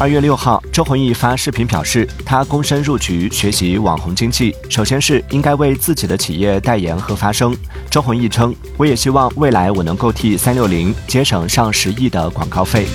二月六号周鸿祎发视频表示他躬身入局学习网红经济。首先是应该为自己的企业代言和发声。周鸿祎称我也希望未来我能够替三六零节省上十亿的广告费。